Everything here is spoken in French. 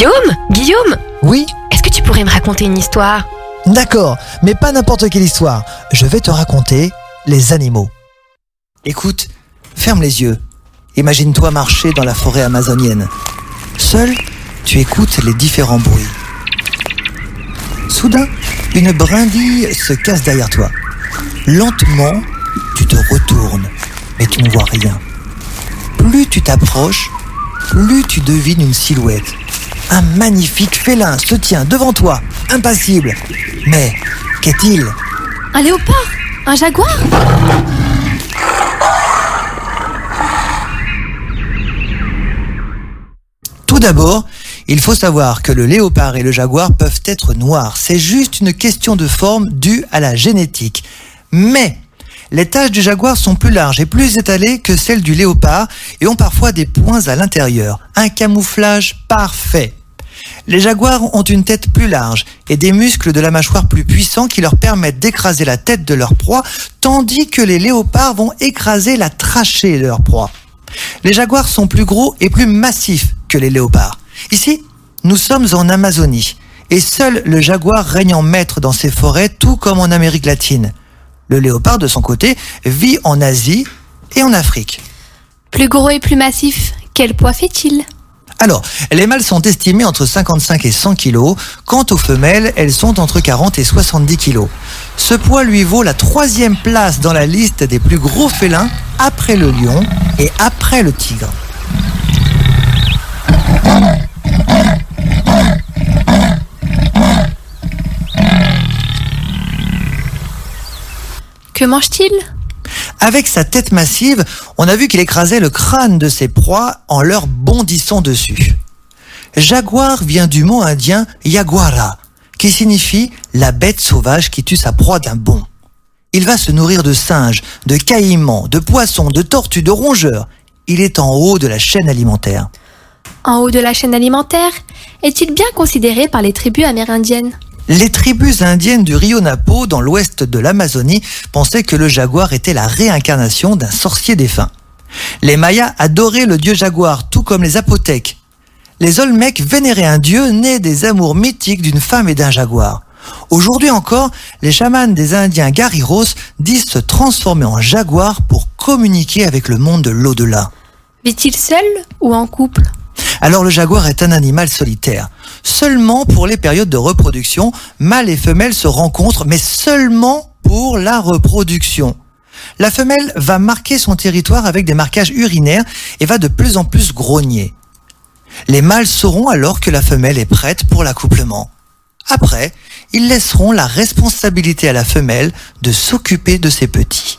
Guillaume Guillaume Oui Est-ce que tu pourrais me raconter une histoire? D'accord, mais pas n'importe quelle histoire. Je vais te raconter les animaux. Écoute, ferme les yeux. Imagine-toi marcher dans la forêt amazonienne. Seul, tu écoutes les différents bruits. Soudain, une brindille se casse derrière toi. Lentement, tu te retournes, mais tu ne vois rien. Plus tu t'approches, plus tu devines une silhouette. Un magnifique félin se tient devant toi, impassible. Mais qu'est-il? Un léopard? Un jaguar? Tout d'abord, il faut savoir que le léopard et le jaguar peuvent être noirs. C'est juste une question de forme due à la génétique. Mais les taches du jaguar sont plus larges et plus étalées que celles du léopard et ont parfois des points à l'intérieur. Un camouflage parfait. Les jaguars ont une tête plus large et des muscles de la mâchoire plus puissants qui leur permettent d'écraser la tête de leur proie, tandis que les léopards vont écraser la trachée de leur proie. Les jaguars sont plus gros et plus massifs que les léopards. Ici, nous sommes en Amazonie et seul le jaguar règne en maître dans ces forêts, tout comme en Amérique latine. Le léopard, de son côté, vit en Asie et en Afrique. Plus gros et plus massif, quel poids fait-il? Alors, les mâles sont estimés entre 55 et 100 kg. Quant aux femelles, elles sont entre 40 et 70 kg. Ce poids lui vaut la troisième place dans la liste des plus gros félins après le lion et après le tigre. Que mange-t-il? Avec sa tête massive, on a vu qu'il écrasait le crâne de ses proies en leur bondissant dessus. Jaguar vient du mot indien yaguara, qui signifie la bête sauvage qui tue sa proie d'un bond. Il va se nourrir de singes, de caïmans, de poissons, de tortues, de rongeurs. Il est en haut de la chaîne alimentaire. En haut de la chaîne alimentaire, est-il bien considéré par les tribus amérindiennes? Les tribus indiennes du Rio Napo, dans l'ouest de l'Amazonie, pensaient que le jaguar était la réincarnation d'un sorcier défunt. Les Mayas adoraient le dieu jaguar, tout comme les Apothèques. Les Olmecs vénéraient un dieu né des amours mythiques d'une femme et d'un jaguar. Aujourd'hui encore, les chamans des Indiens Gariros disent se transformer en jaguar pour communiquer avec le monde de l'au-delà. Vit-il seul ou en couple? Alors le jaguar est un animal solitaire. Seulement pour les périodes de reproduction, mâles et femelles se rencontrent, mais seulement pour la reproduction. La femelle va marquer son territoire avec des marquages urinaires et va de plus en plus grogner. Les mâles sauront alors que la femelle est prête pour l'accouplement. Après, ils laisseront la responsabilité à la femelle de s'occuper de ses petits.